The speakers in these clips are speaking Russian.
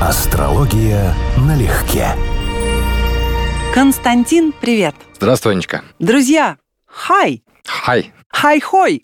Астрология налегке. Константин, привет. Здравствуй, Анечка. Друзья, хай. Хай. Хай-хой.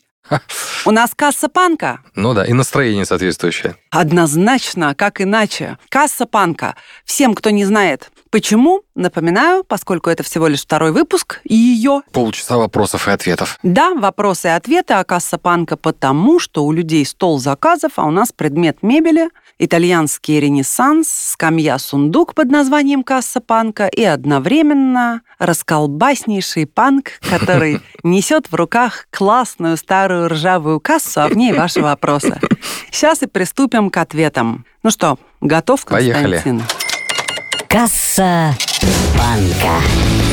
У нас касса панка. Ну да, и настроение соответствующее. Однозначно, как иначе. Касса панка. Всем, кто не знает, почему, напоминаю, поскольку это всего лишь второй выпуск, ее... Полчаса вопросов и ответов. Да, вопросы и ответы, а касса панка потому, что у людей стол заказов, а у нас предмет мебели, итальянский ренессанс, скамья-сундук под названием касса панка и одновременно расколбаснейший панк, который несет в руках классную старую ржавую кассу, а в ней ваши вопросы. Сейчас и приступим к ответам. Ну что, готов, Поехали. Константин? Касса банка.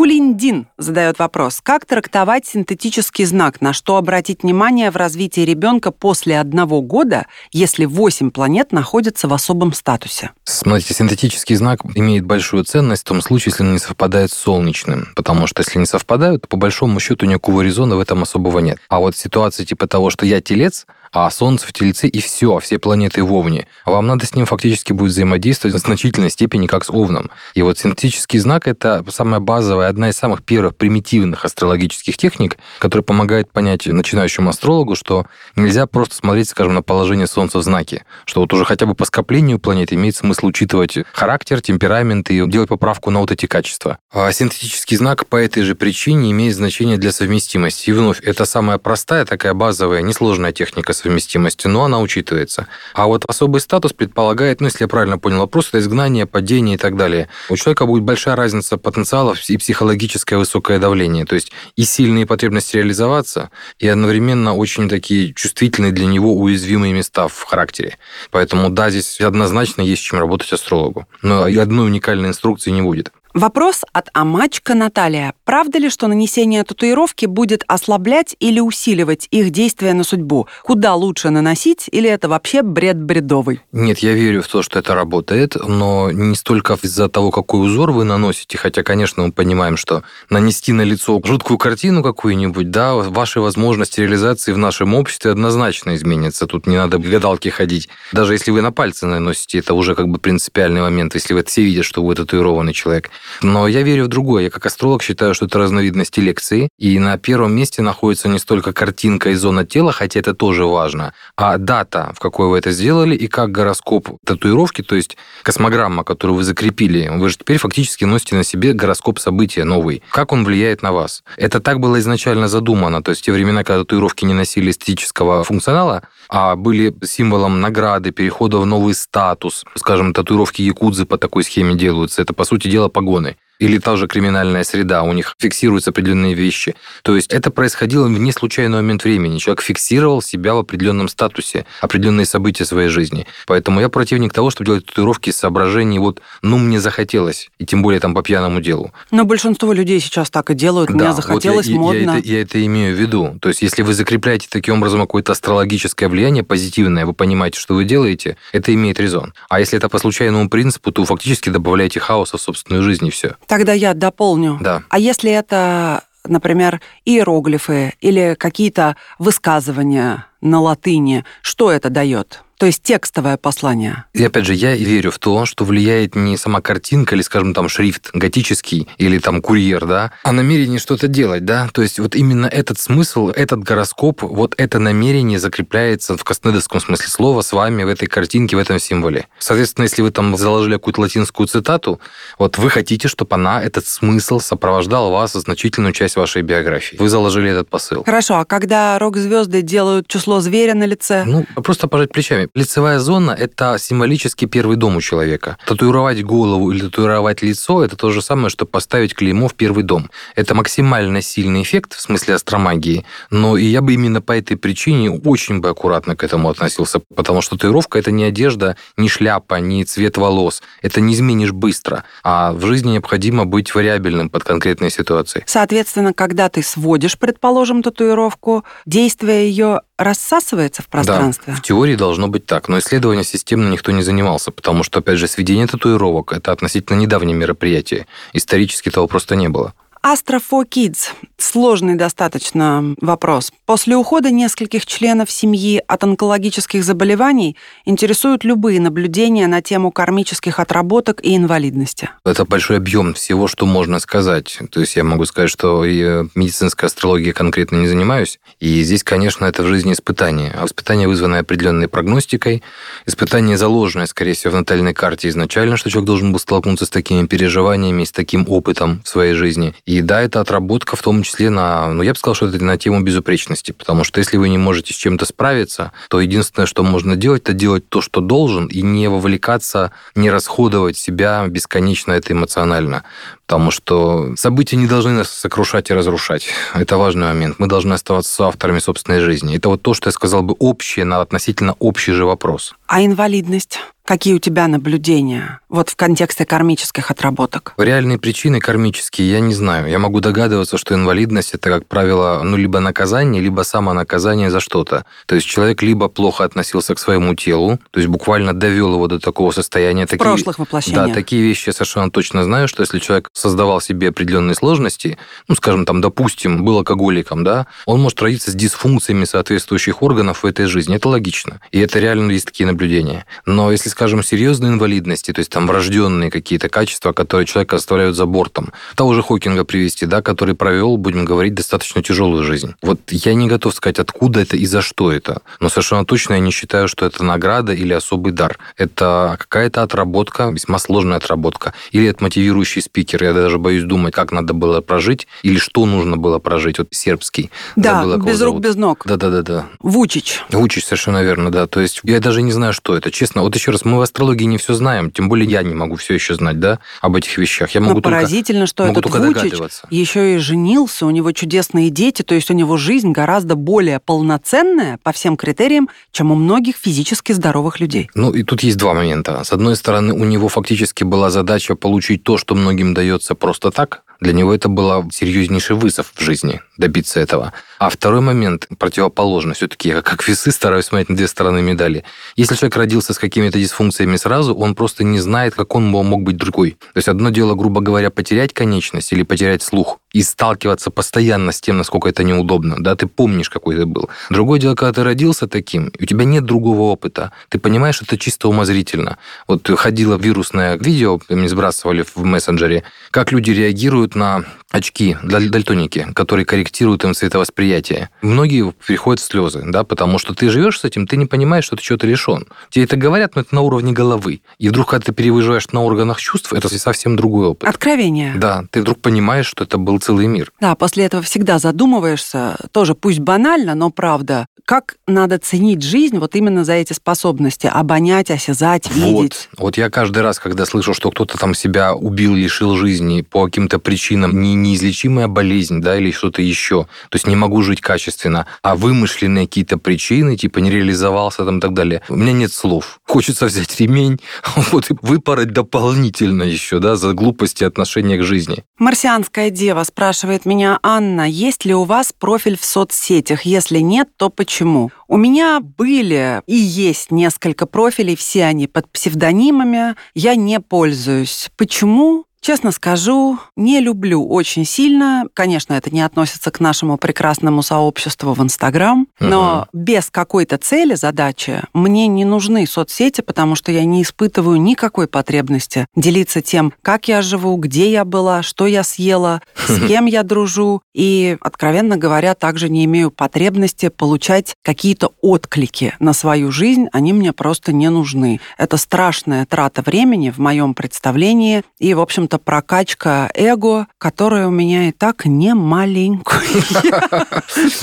Кулиндин задает вопрос. Как трактовать синтетический знак? На что обратить внимание в развитии ребенка после одного года, если 8 планет находятся в особом статусе? Смотрите, синтетический знак имеет большую ценность в том случае, если он не совпадает с солнечным. Потому что если не совпадают, то по большому счету никакого резона в этом особого нет. А вот ситуация типа того, что я телец, а Солнце в Тельце и все, все планеты в Овне. Вам надо с ним фактически будет взаимодействовать в значительной степени как с Овном. И вот синтетический знак – это самая базовая, одна из самых первых примитивных астрологических техник, которая помогает понять начинающему астрологу, что нельзя просто смотреть, скажем, на положение Солнца в знаке, что вот уже хотя бы по скоплению планет имеет смысл учитывать характер, темперамент и делать поправку на вот эти качества. А синтетический знак по этой же причине имеет значение для совместимости. И вновь, это самая простая, такая базовая, несложная техника совместимости, но она учитывается. А вот особый статус предполагает, ну, если я правильно понял вопрос, это изгнание, падение и так далее. У человека будет большая разница потенциалов и психологическое высокое давление, то есть и сильные потребности реализоваться, и одновременно очень такие чувствительные для него уязвимые места в характере. Поэтому да, здесь однозначно есть чем работать астрологу. Но одной уникальной инструкции не будет. Вопрос от Амачка Наталья. Правда ли, что нанесение татуировки будет ослаблять или усиливать их действие на судьбу? Куда лучше наносить или это вообще бред бредовый? Нет, я верю в то, что это работает, но не столько из-за того, какой узор вы наносите, хотя, конечно, мы понимаем, что нанести на лицо жуткую картину какую-нибудь, да, ваши возможности реализации в нашем обществе однозначно изменятся. Тут не надо к гадалке ходить. Даже если вы на пальцы наносите, это уже как бы принципиальный момент, если вы все видят, что вы татуированный человек. Но я верю в другое. Я как астролог считаю, что это разновидность лекции. И на первом месте находится не столько картинка и зона тела, хотя это тоже важно, а дата, в какой вы это сделали, и как гороскоп татуировки, то есть космограмма, которую вы закрепили. Вы же теперь фактически носите на себе гороскоп события новый. Как он влияет на вас? Это так было изначально задумано. То есть в те времена, когда татуировки не носили эстетического функционала, а были символом награды, перехода в новый статус. Скажем, татуировки якудзы по такой схеме делаются. Это, по сути дела, погоны или та же криминальная среда, у них фиксируются определенные вещи. То есть это происходило в не случайный момент времени. Человек фиксировал себя в определенном статусе, определенные события своей жизни. Поэтому я противник того, чтобы делать татуировки с соображений вот, ну, мне захотелось, и тем более там по пьяному делу. Но большинство людей сейчас так и делают. Да, Мне захотелось, вот я, модно. Я это, я это имею в виду. То есть если вы закрепляете таким образом какое-то астрологическое влияние позитивное, вы понимаете, что вы делаете, это имеет резон. А если это по случайному принципу, то фактически добавляете хаоса в собственную жизнь, и все. Тогда я дополню. Да. А если это, например, иероглифы или какие-то высказывания на латыни, что это дает? То есть текстовое послание. И опять же, я верю в то, что влияет не сама картинка или, скажем, там шрифт готический или там курьер, да, а намерение что-то делать, да. То есть вот именно этот смысл, этот гороскоп, вот это намерение закрепляется в костнедовском смысле слова с вами в этой картинке, в этом символе. Соответственно, если вы там заложили какую-то латинскую цитату, вот вы хотите, чтобы она, этот смысл сопровождал вас значительную часть вашей биографии. Вы заложили этот посыл. Хорошо, а когда рок-звезды делают число зверя на лице? Ну, просто пожать плечами. Лицевая зона – это символически первый дом у человека. Татуировать голову или татуировать лицо – это то же самое, что поставить клеймо в первый дом. Это максимально сильный эффект в смысле астромагии, но и я бы именно по этой причине очень бы аккуратно к этому относился, потому что татуировка – это не одежда, не шляпа, не цвет волос. Это не изменишь быстро, а в жизни необходимо быть вариабельным под конкретной ситуацией. Соответственно, когда ты сводишь, предположим, татуировку, действие ее рассасывается в пространстве? Да, в теории должно быть так, но исследования системно никто не занимался, потому что, опять же, сведение татуировок – это относительно недавнее мероприятие. Исторически того просто не было. Astra for Kids. Сложный достаточно вопрос. После ухода нескольких членов семьи от онкологических заболеваний интересуют любые наблюдения на тему кармических отработок и инвалидности. Это большой объем всего, что можно сказать. То есть я могу сказать, что и медицинской астрологией конкретно не занимаюсь. И здесь, конечно, это в жизни испытание. А испытание, вызванное определенной прогностикой, испытание, заложенное, скорее всего, в натальной карте изначально, что человек должен был столкнуться с такими переживаниями, с таким опытом в своей жизни. И да, это отработка в том числе на, ну, я бы сказал, что это на тему безупречности, потому что если вы не можете с чем-то справиться, то единственное, что можно делать, это делать то, что должен, и не вовлекаться, не расходовать себя бесконечно это эмоционально. Потому что события не должны нас сокрушать и разрушать. Это важный момент. Мы должны оставаться авторами собственной жизни. Это вот то, что я сказал бы общее на относительно общий же вопрос. А инвалидность? Какие у тебя наблюдения вот в контексте кармических отработок? Реальные причины кармические я не знаю. Я могу догадываться, что инвалидность это, как правило, ну, либо наказание, либо самонаказание за что-то. То есть человек либо плохо относился к своему телу, то есть буквально довел его до такого состояния. Такие, в прошлых воплощениях. Да, такие вещи я совершенно точно знаю, что если человек создавал себе определенные сложности, ну, скажем, там, допустим, был алкоголиком, да, он может родиться с дисфункциями соответствующих органов в этой жизни. Это логично. И это реально есть такие наблюдения. Но если скажем, серьезной инвалидности, то есть там врожденные какие-то качества, которые человека оставляют за бортом. Того же Хокинга привести, да, который провел, будем говорить, достаточно тяжелую жизнь. Вот я не готов сказать, откуда это и за что это. Но совершенно точно я не считаю, что это награда или особый дар. Это какая-то отработка, весьма сложная отработка. Или это мотивирующий спикер. Я даже боюсь думать, как надо было прожить, или что нужно было прожить. Вот сербский. Да, Забыла, без рук, без ног. Да-да-да. Вучич. Вучич, совершенно верно, да. То есть я даже не знаю, что это. Честно, вот еще раз, мы в астрологии не все знаем, тем более я не могу все еще знать, да, об этих вещах. Я могу Но только, поразительно, что могу этот только Вучич еще и женился, у него чудесные дети, то есть у него жизнь гораздо более полноценная по всем критериям, чем у многих физически здоровых людей. Ну и тут есть два момента. С одной стороны, у него фактически была задача получить то, что многим дается просто так, для него это был серьезнейший вызов в жизни, добиться этого. А второй момент, противоположный, все-таки я как весы стараюсь смотреть на две стороны медали. Если человек родился с какими-то дисфункциями сразу, он просто не знает, как он мог быть другой. То есть одно дело, грубо говоря, потерять конечность или потерять слух и сталкиваться постоянно с тем, насколько это неудобно. Да, ты помнишь, какой ты был. Другое дело, когда ты родился таким, у тебя нет другого опыта. Ты понимаешь, что это чисто умозрительно. Вот ходило вирусное видео, мне сбрасывали в мессенджере, как люди реагируют на очки для дальтоники, которые корректируют им цветовосприятие. Многие приходят в слезы, да, потому что ты живешь с этим, ты не понимаешь, что ты что-то лишен. Тебе это говорят, но это на уровне головы. И вдруг, когда ты перевыживаешь на органах чувств, это совсем другой опыт. Откровение. Да, ты вдруг понимаешь, что это был целый мир. Да, после этого всегда задумываешься, тоже пусть банально, но правда, как надо ценить жизнь вот именно за эти способности, обонять, осязать, видеть. Вот, вот я каждый раз, когда слышу, что кто-то там себя убил, лишил жизни по каким-то причинам, не неизлечимая болезнь, да, или что-то еще, то есть не могу жить качественно, а вымышленные какие-то причины, типа не реализовался там и так далее, у меня нет слов. Хочется взять ремень, вот и выпороть дополнительно еще, да, за глупости отношения к жизни. Марсианская дева спрашивает меня, Анна, есть ли у вас профиль в соцсетях? Если нет, то почему? У меня были и есть несколько профилей, все они под псевдонимами. Я не пользуюсь. Почему? Честно скажу, не люблю очень сильно. Конечно, это не относится к нашему прекрасному сообществу в Инстаграм, но угу. без какой-то цели, задачи мне не нужны соцсети, потому что я не испытываю никакой потребности делиться тем, как я живу, где я была, что я съела, с кем я дружу. И, откровенно говоря, также не имею потребности получать какие-то отклики на свою жизнь. Они мне просто не нужны. Это страшная трата времени в моем представлении. И, в общем общем-то, прокачка эго, которая у меня и так не маленькая.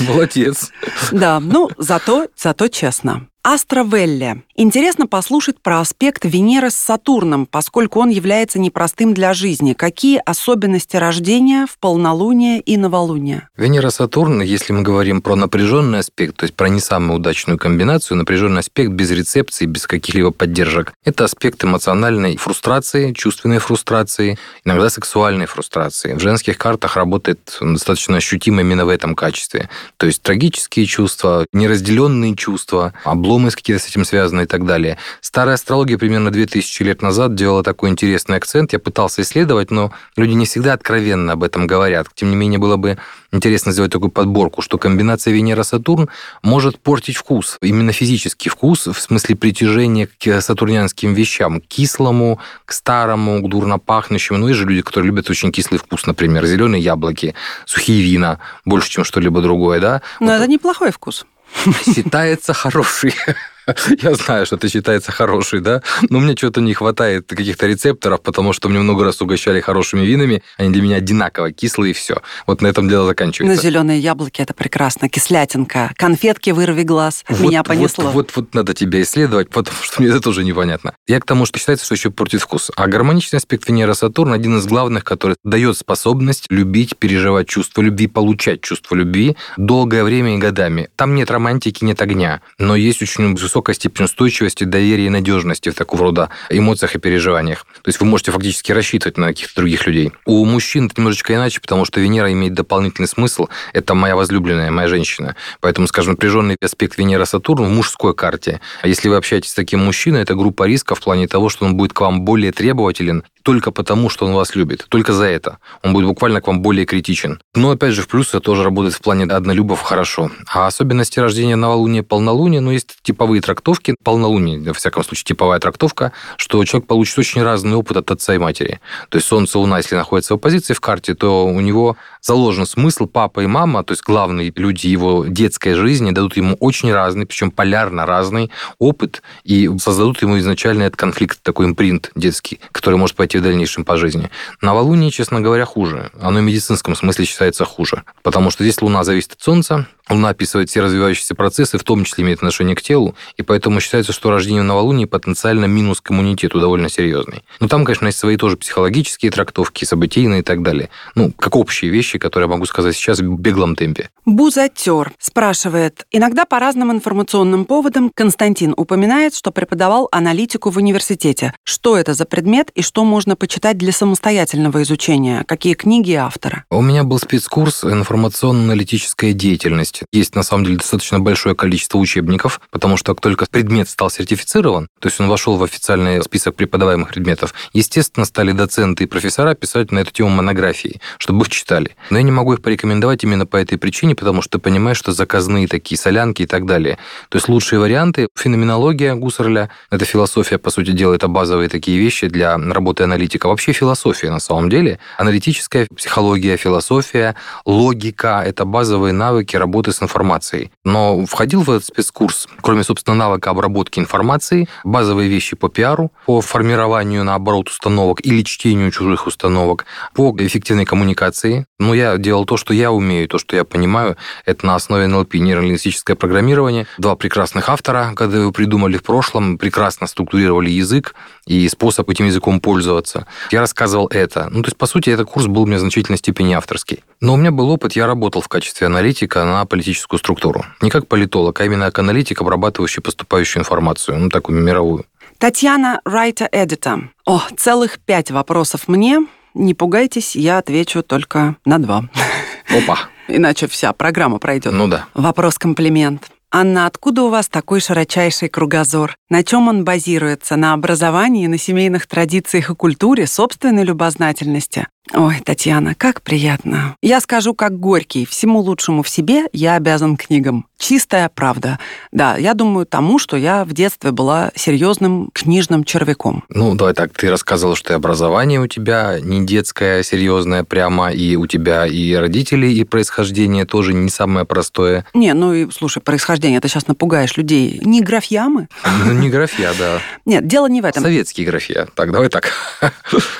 Молодец. Да, ну, зато, зато честно. Астровелле. Интересно послушать про аспект Венеры с Сатурном, поскольку он является непростым для жизни. Какие особенности рождения в полнолуние и новолуние? Венера-Сатурн, если мы говорим про напряженный аспект, то есть про не самую удачную комбинацию, напряженный аспект без рецепции, без каких-либо поддержек, это аспект эмоциональной фрустрации, чувственной фрустрации, иногда сексуальной фрустрации. В женских картах работает достаточно ощутимо именно в этом качестве. То есть трагические чувства, неразделенные чувства, обломы какие-то с этим связаны так далее. Старая астрология примерно 2000 лет назад делала такой интересный акцент. Я пытался исследовать, но люди не всегда откровенно об этом говорят. Тем не менее, было бы интересно сделать такую подборку, что комбинация Венера-Сатурн может портить вкус, именно физический вкус, в смысле притяжения к сатурнянским вещам, к кислому, к старому, к дурно пахнущему. Ну, есть же люди, которые любят очень кислый вкус, например, зеленые яблоки, сухие вина, больше, чем что-либо другое, да? Но вот. это неплохой вкус. Считается хороший. Я знаю, что это считается хороший, да, но мне что-то не хватает каких-то рецепторов, потому что мне много раз угощали хорошими винами, они для меня одинаково кислые, и все. Вот на этом дело заканчивается. На зеленые яблоки это прекрасно, кислятинка, конфетки вырви глаз, вот, меня понесло. Вот, вот, вот надо тебя исследовать, потому что мне это тоже непонятно. Я к тому, что считается, что еще портит вкус. А гармоничный аспект Венера-Сатурн один из главных, который дает способность любить, переживать чувство любви, получать чувство любви долгое время и годами. Там нет романтики, нет огня, но есть очень высокий высокая степень устойчивости, доверия и надежности в такого рода эмоциях и переживаниях. То есть вы можете фактически рассчитывать на каких-то других людей. У мужчин это немножечко иначе, потому что Венера имеет дополнительный смысл. Это моя возлюбленная, моя женщина. Поэтому, скажем, напряженный аспект Венера-Сатурн в мужской карте. А если вы общаетесь с таким мужчиной, это группа риска в плане того, что он будет к вам более требователен только потому, что он вас любит. Только за это. Он будет буквально к вам более критичен. Но, опять же, в плюс это тоже работает в плане однолюбов хорошо. А особенности рождения новолуния, полнолуния, ну, есть типовые трактовки. Полнолуние, во всяком случае, типовая трактовка, что человек получит очень разный опыт от отца и матери. То есть Солнце, Луна, если находятся в оппозиции в карте, то у него заложен смысл папа и мама, то есть главные люди его детской жизни, дадут ему очень разный, причем полярно разный опыт и создадут ему изначально этот конфликт, такой импринт детский, который может пойти в дальнейшем по жизни. Новолуние, честно говоря, хуже. Оно в медицинском смысле считается хуже, потому что здесь Луна зависит от Солнца, Луна описывает все развивающиеся процессы, в том числе имеет отношение к телу, и поэтому считается, что рождение в новолунии потенциально минус к иммунитету довольно серьезный. Но там, конечно, есть свои тоже психологические трактовки, событийные и так далее. Ну, как общие вещи, которые я могу сказать сейчас в беглом темпе. Бузатер спрашивает, иногда по разным информационным поводам Константин упоминает, что преподавал аналитику в университете. Что это за предмет и что можно почитать для самостоятельного изучения? Какие книги и авторы? У меня был спецкурс «Информационно-аналитическая деятельность» есть. Есть, на самом деле, достаточно большое количество учебников, потому что как только предмет стал сертифицирован, то есть он вошел в официальный список преподаваемых предметов, естественно, стали доценты и профессора писать на эту тему монографии, чтобы их читали. Но я не могу их порекомендовать именно по этой причине, потому что ты понимаешь, что заказные такие солянки и так далее. То есть лучшие варианты – феноменология Гуссерля, это философия, по сути дела, это базовые такие вещи для работы аналитика. Вообще философия на самом деле. Аналитическая психология, философия, логика – это базовые навыки работы работы с информацией. Но входил в этот спецкурс, кроме, собственно, навыка обработки информации, базовые вещи по пиару, по формированию, наоборот, установок или чтению чужих установок, по эффективной коммуникации. Но я делал то, что я умею, то, что я понимаю. Это на основе НЛП, нейролингвистическое программирование. Два прекрасных автора, когда его придумали в прошлом, прекрасно структурировали язык и способ этим языком пользоваться. Я рассказывал это. Ну, то есть, по сути, этот курс был у меня в значительной степени авторский. Но у меня был опыт, я работал в качестве аналитика на политическую структуру. Не как политолог, а именно как аналитик, обрабатывающий поступающую информацию, ну, такую мировую. Татьяна Райта Эдита. О, целых пять вопросов мне. Не пугайтесь, я отвечу только на два. Опа. Иначе вся программа пройдет. Ну да. Вопрос-комплимент. Анна, откуда у вас такой широчайший кругозор? На чем он базируется? На образовании, на семейных традициях и культуре, собственной любознательности? Ой, Татьяна, как приятно. Я скажу, как Горький, всему лучшему в себе я обязан книгам. Чистая правда. Да, я думаю тому, что я в детстве была серьезным книжным червяком. Ну, давай так, ты рассказывала, что и образование у тебя не детское, серьезное прямо, и у тебя и родители, и происхождение тоже не самое простое. Не, ну и, слушай, происхождение, ты сейчас напугаешь людей. Не графьямы? Ну, не графья, да. Нет, дело не в этом. Советские графья. Так, давай так.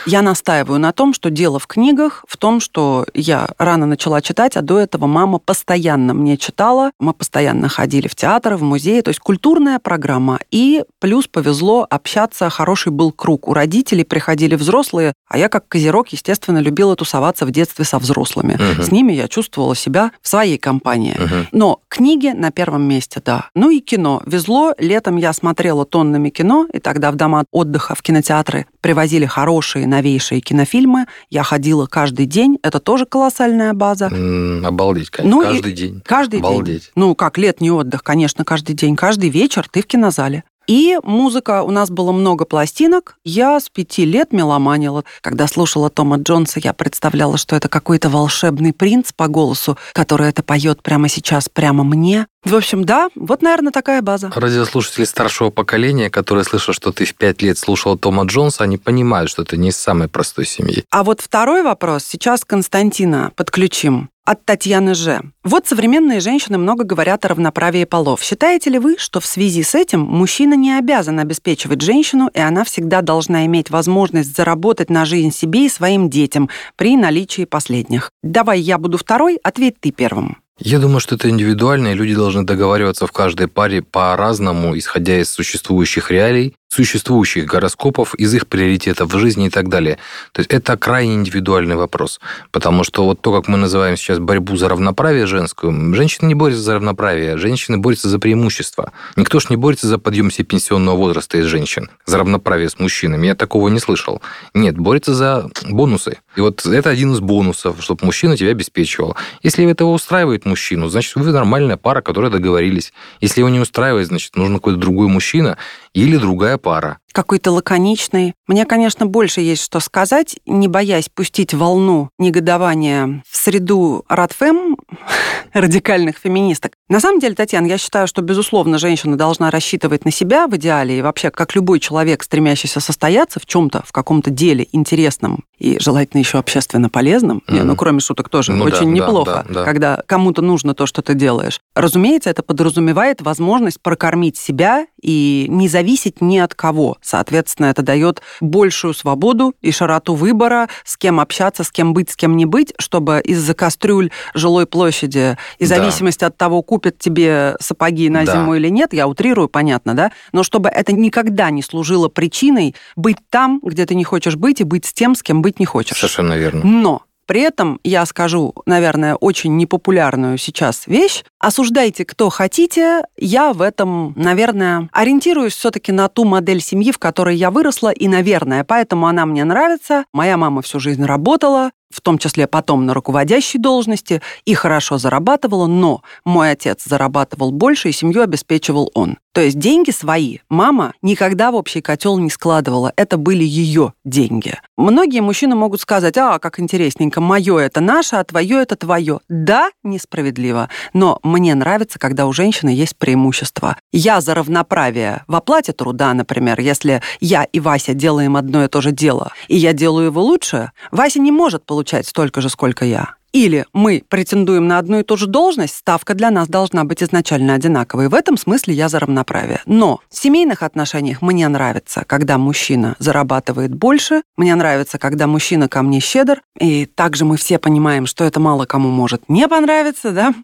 Я настаиваю на том, что дело в книгах, в том, что я рано начала читать, а до этого мама постоянно мне читала. Мы постоянно ходили в театры, в музеи, то есть культурная программа. И плюс повезло общаться, хороший был круг. У родителей приходили взрослые, а я как козерог, естественно, любила тусоваться в детстве со взрослыми. Угу. С ними я чувствовала себя в своей компании. Угу. Но книги на первом месте, да. Ну и кино. Везло, летом я смотрела тоннами кино, и тогда в дома отдыха, в кинотеатры привозили хорошие, новейшие кинофильмы. Я ходила каждый день, это тоже колоссальная база. М-м, обалдеть, конечно, ну, каждый день. Каждый обалдеть. день. Ну, как летний отдых, конечно, каждый день. Каждый вечер ты в кинозале. И музыка. У нас было много пластинок. Я с пяти лет меломанила. Когда слушала Тома Джонса, я представляла, что это какой-то волшебный принц по голосу, который это поет прямо сейчас, прямо мне. В общем, да, вот, наверное, такая база. Радиослушатели старшего поколения, которые слышат, что ты в пять лет слушал Тома Джонса, они понимают, что ты не из самой простой семьи. А вот второй вопрос. Сейчас Константина подключим от Татьяны Ж. Вот современные женщины много говорят о равноправии полов. Считаете ли вы, что в связи с этим мужчина не обязан обеспечивать женщину, и она всегда должна иметь возможность заработать на жизнь себе и своим детям при наличии последних? Давай я буду второй, ответь ты первым. Я думаю, что это индивидуально, и люди должны договариваться в каждой паре по-разному, исходя из существующих реалий существующих гороскопов, из их приоритетов в жизни и так далее. То есть это крайне индивидуальный вопрос. Потому что вот то, как мы называем сейчас борьбу за равноправие женскую, женщины не борются за равноправие, женщины борются за преимущество. Никто ж не борется за подъем себе пенсионного возраста из женщин, за равноправие с мужчинами. Я такого не слышал. Нет, борется за бонусы. И вот это один из бонусов, чтобы мужчина тебя обеспечивал. Если этого устраивает мужчину, значит, вы нормальная пара, которая договорились. Если его не устраивает, значит, нужен какой-то другой мужчина или другая пара. Какой-то лаконичный. Мне, конечно, больше есть что сказать, не боясь пустить волну негодования в среду Радфем, радикальных феминисток. На самом деле, Татьяна, я считаю, что, безусловно, женщина должна рассчитывать на себя в идеале, и вообще, как любой человек, стремящийся состояться в чем-то, в каком-то деле интересном и желательно еще общественно полезном, mm-hmm. ну, кроме шуток тоже, ну, очень да, неплохо, да, да, да. когда кому-то нужно то, что ты делаешь. Разумеется, это подразумевает возможность прокормить себя и не зависеть ни от кого. Соответственно, это дает большую свободу и широту выбора, с кем общаться, с кем быть, с кем не быть, чтобы из-за кастрюль жилой площади и да. зависимости от того, купят тебе сапоги на да. зиму или нет, я утрирую, понятно, да, но чтобы это никогда не служило причиной быть там, где ты не хочешь быть, и быть с тем, с кем быть не хочешь. Совершенно верно. Но при этом я скажу, наверное, очень непопулярную сейчас вещь. Осуждайте, кто хотите. Я в этом, наверное, ориентируюсь все-таки на ту модель семьи, в которой я выросла, и, наверное, поэтому она мне нравится. Моя мама всю жизнь работала, в том числе потом на руководящей должности, и хорошо зарабатывала, но мой отец зарабатывал больше, и семью обеспечивал он. То есть деньги свои мама никогда в общий котел не складывала. Это были ее деньги. Многие мужчины могут сказать, а, как интересненько, мое это наше, а твое это твое. Да, несправедливо, но мне нравится, когда у женщины есть преимущество. Я за равноправие в оплате труда, например, если я и Вася делаем одно и то же дело, и я делаю его лучше, Вася не может получить получать столько же, сколько я. Или мы претендуем на одну и ту же должность, ставка для нас должна быть изначально одинаковой. В этом смысле я за равноправие. Но в семейных отношениях мне нравится, когда мужчина зарабатывает больше, мне нравится, когда мужчина ко мне щедр, и также мы все понимаем, что это мало кому может не понравиться, да?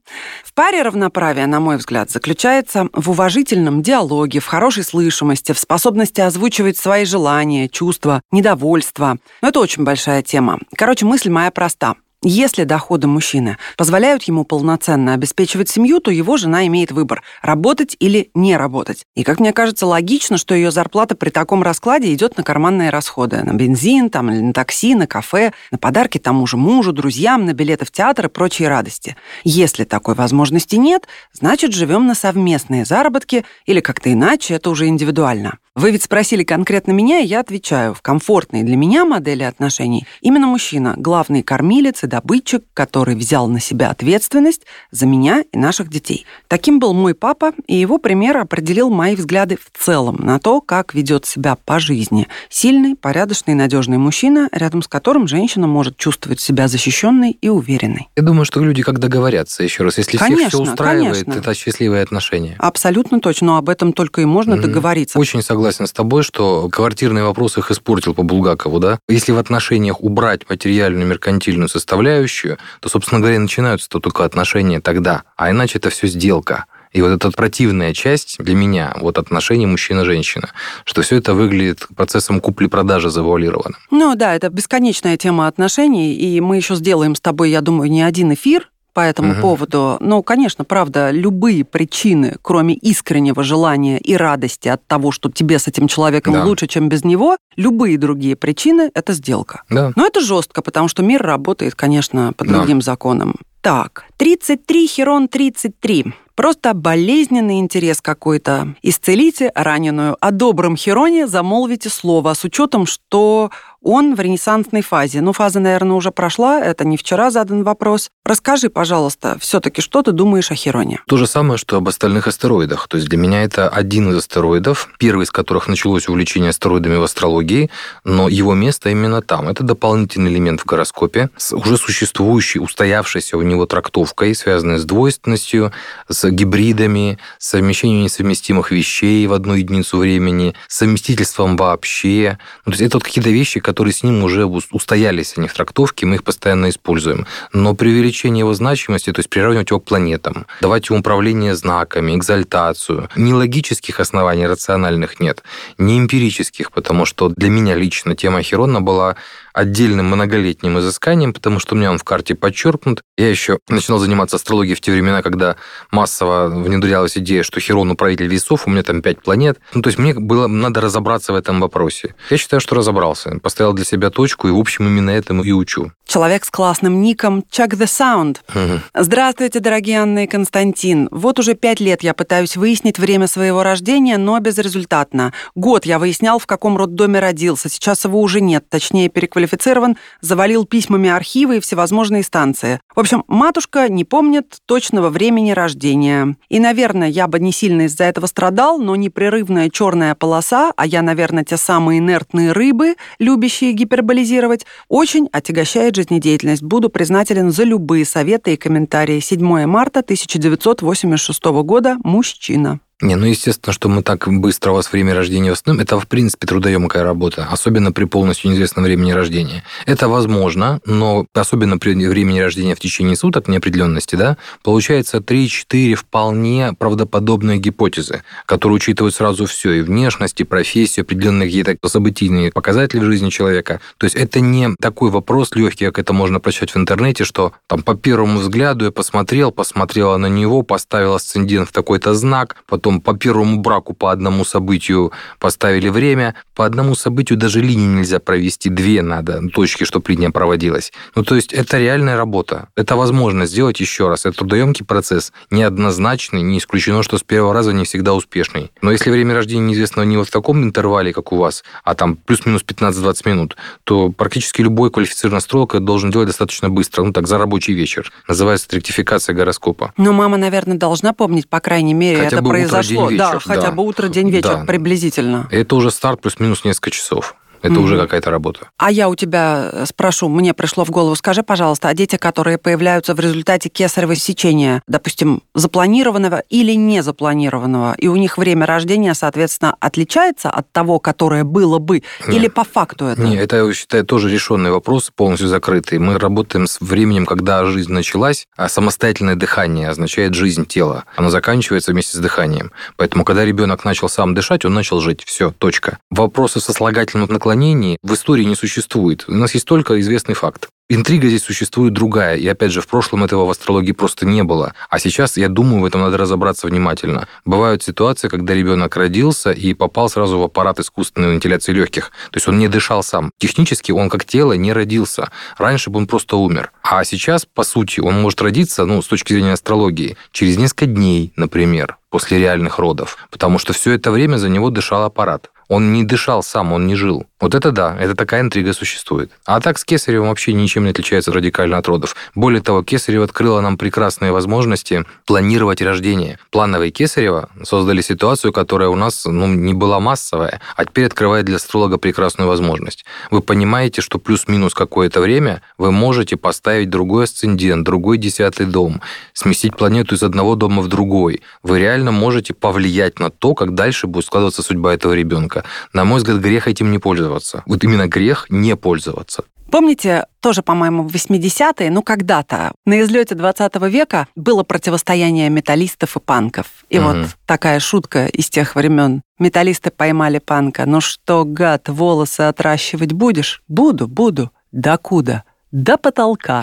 В паре равноправия, на мой взгляд, заключается в уважительном диалоге, в хорошей слышимости, в способности озвучивать свои желания, чувства, недовольства. Но это очень большая тема. Короче, мысль моя проста. Если доходы мужчины позволяют ему полноценно обеспечивать семью, то его жена имеет выбор – работать или не работать. И, как мне кажется, логично, что ее зарплата при таком раскладе идет на карманные расходы. На бензин, там, или на такси, на кафе, на подарки тому же мужу, друзьям, на билеты в театр и прочие радости. Если такой возможности нет, значит, живем на совместные заработки или как-то иначе, это уже индивидуально. Вы ведь спросили конкретно меня, и я отвечаю. В комфортной для меня модели отношений именно мужчина – главный кормилец и добытчик, который взял на себя ответственность за меня и наших детей. Таким был мой папа, и его пример определил мои взгляды в целом на то, как ведет себя по жизни. Сильный, порядочный, надежный мужчина, рядом с которым женщина может чувствовать себя защищенной и уверенной. Я думаю, что люди, как договорятся, еще раз, если конечно, всех все устраивает, конечно. это счастливые отношения. Абсолютно точно, но об этом только и можно mm-hmm. договориться. Очень согласен согласен с тобой, что квартирный вопрос их испортил по Булгакову, да? Если в отношениях убрать материальную меркантильную составляющую, то, собственно говоря, начинаются -то только отношения тогда. А иначе это все сделка. И вот эта противная часть для меня, вот отношения мужчина-женщина, что все это выглядит процессом купли-продажи завуалированным. Ну да, это бесконечная тема отношений, и мы еще сделаем с тобой, я думаю, не один эфир по этому угу. поводу. Ну, конечно, правда, любые причины, кроме искреннего желания и радости от того, что тебе с этим человеком да. лучше, чем без него, любые другие причины – это сделка. Да. Но это жестко, потому что мир работает, конечно, по другим да. законам. Так, 33 Херон 33. Просто болезненный интерес какой-то. Исцелите раненую. О добром Хероне замолвите слово с учетом, что он в ренессансной фазе. Ну, фаза, наверное, уже прошла, это не вчера задан вопрос. Расскажи, пожалуйста, все-таки, что ты думаешь о Хероне? То же самое, что об остальных астероидах. То есть для меня это один из астероидов, первый из которых началось увлечение астероидами в астрологии, но его место именно там. Это дополнительный элемент в гороскопе с уже существующей, устоявшейся у него трактовкой, связанной с двойственностью, с гибридами, с совмещением несовместимых вещей в одну единицу времени, совместительством вообще. Ну, то есть это вот какие-то вещи, которые которые с ним уже устоялись, они в трактовке, мы их постоянно используем. Но при увеличении его значимости, то есть приравнивать его к планетам, давать ему управление знаками, экзальтацию, ни логических оснований рациональных нет, ни эмпирических, потому что для меня лично тема Херона была отдельным многолетним изысканием, потому что у меня он в карте подчеркнут. Я еще начинал заниматься астрологией в те времена, когда массово внедрялась идея, что Херон управитель весов, у меня там пять планет. Ну, то есть мне было надо разобраться в этом вопросе. Я считаю, что разобрался. Поставил для себя точку, и, в общем, именно этому и учу. Человек с классным ником Chuck the Sound. Угу. Здравствуйте, дорогие Анна и Константин. Вот уже пять лет я пытаюсь выяснить время своего рождения, но безрезультатно. Год я выяснял, в каком роддоме родился. Сейчас его уже нет, точнее, переквалифицировал квалифицирован, завалил письмами архивы и всевозможные станции. В общем, матушка не помнит точного времени рождения. И, наверное, я бы не сильно из-за этого страдал, но непрерывная черная полоса, а я, наверное, те самые инертные рыбы, любящие гиперболизировать, очень отягощает жизнедеятельность. Буду признателен за любые советы и комментарии. 7 марта 1986 года. Мужчина. Не, ну естественно, что мы так быстро у вас время рождения восстановим, это в принципе трудоемкая работа, особенно при полностью неизвестном времени рождения. Это возможно, но особенно при времени рождения в течение суток неопределенности, да, получается 3-4 вполне правдоподобные гипотезы, которые учитывают сразу все, и внешность, и профессию, определенные какие-то событийные показатели в жизни человека. То есть это не такой вопрос легкий, как это можно прочитать в интернете, что там по первому взгляду я посмотрел, посмотрела на него, поставил асцендент в такой-то знак, потом потом по первому браку по одному событию поставили время, по одному событию даже линии нельзя провести, две надо точки, чтобы линия проводилась. Ну, то есть это реальная работа. Это возможно сделать еще раз. Это трудоемкий процесс, неоднозначный, не исключено, что с первого раза не всегда успешный. Но если время рождения неизвестно не вот в таком интервале, как у вас, а там плюс-минус 15-20 минут, то практически любой квалифицированный астролог это должен делать достаточно быстро, ну так, за рабочий вечер. Называется ректификация гороскопа. Но мама, наверное, должна помнить, по крайней мере, Хотя это произошло произошло. День, вечер, да, хотя бы утро, день, вечер да. приблизительно. Это уже старт плюс-минус несколько часов. Это mm-hmm. уже какая-то работа. А я у тебя э, спрошу, мне пришло в голову, скажи, пожалуйста, а дети, которые появляются в результате кесарево сечения, допустим, запланированного или не запланированного, и у них время рождения, соответственно, отличается от того, которое было бы, Нет. или по факту это? Нет, это, я считаю, тоже решенный вопрос, полностью закрытый. Мы работаем с временем, когда жизнь началась, а самостоятельное дыхание означает жизнь тела. Оно заканчивается вместе с дыханием. Поэтому, когда ребенок начал сам дышать, он начал жить. Все, точка. Вопросы со слагательным наклонением отклонений в истории не существует. У нас есть только известный факт. Интрига здесь существует другая, и опять же, в прошлом этого в астрологии просто не было. А сейчас, я думаю, в этом надо разобраться внимательно. Бывают ситуации, когда ребенок родился и попал сразу в аппарат искусственной вентиляции легких. То есть он не дышал сам. Технически он как тело не родился. Раньше бы он просто умер. А сейчас, по сути, он может родиться, ну, с точки зрения астрологии, через несколько дней, например, после реальных родов. Потому что все это время за него дышал аппарат. Он не дышал сам, он не жил. Вот это да, это такая интрига существует. А так с Кесаревым вообще ничем не отличается радикально от родов. Более того, Кесарева открыла нам прекрасные возможности планировать рождение. Плановые Кесарева создали ситуацию, которая у нас ну, не была массовая, а теперь открывает для астролога прекрасную возможность. Вы понимаете, что плюс-минус какое-то время вы можете поставить другой асцендент, другой десятый дом, сместить планету из одного дома в другой. Вы реально можете повлиять на то, как дальше будет складываться судьба этого ребенка. На мой взгляд, грех этим не пользоваться. Вот именно грех не пользоваться. Помните, тоже, по-моему, в 80-е, ну, когда-то, на излете 20 века было противостояние металлистов и панков. И угу. вот такая шутка из тех времен. Металлисты поймали панка. Ну что, гад, волосы отращивать будешь? Буду, буду. До куда? До потолка.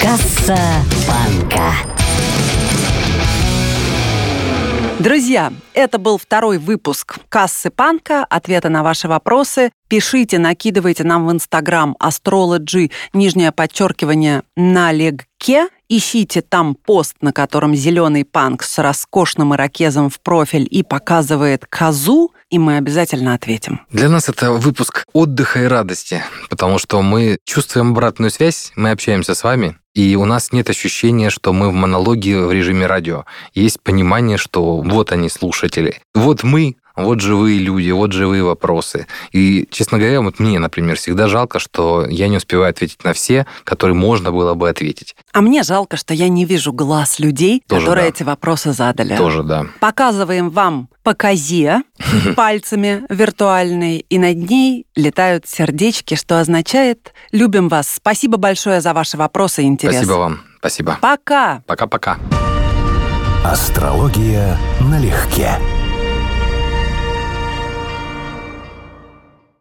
Касса панка. Друзья, это был второй выпуск «Кассы Панка». Ответы на ваши вопросы пишите, накидывайте нам в Инстаграм astrology, нижнее подчеркивание, налегке. Ищите там пост, на котором зеленый панк с роскошным ирокезом в профиль и показывает козу, и мы обязательно ответим. Для нас это выпуск отдыха и радости, потому что мы чувствуем обратную связь, мы общаемся с вами, и у нас нет ощущения, что мы в монологе в режиме радио. Есть понимание, что вот они, слушатели. Вот мы, вот живые люди, вот живые вопросы. И, честно говоря, вот мне, например, всегда жалко, что я не успеваю ответить на все, которые можно было бы ответить. А мне жалко, что я не вижу глаз людей, Тоже которые да. эти вопросы задали. Тоже, да. Показываем вам по козе пальцами виртуальной, и над ней летают сердечки, что означает «любим вас». Спасибо большое за ваши вопросы и интерес. Спасибо вам. Спасибо. Пока! Пока-пока. Астрология налегке.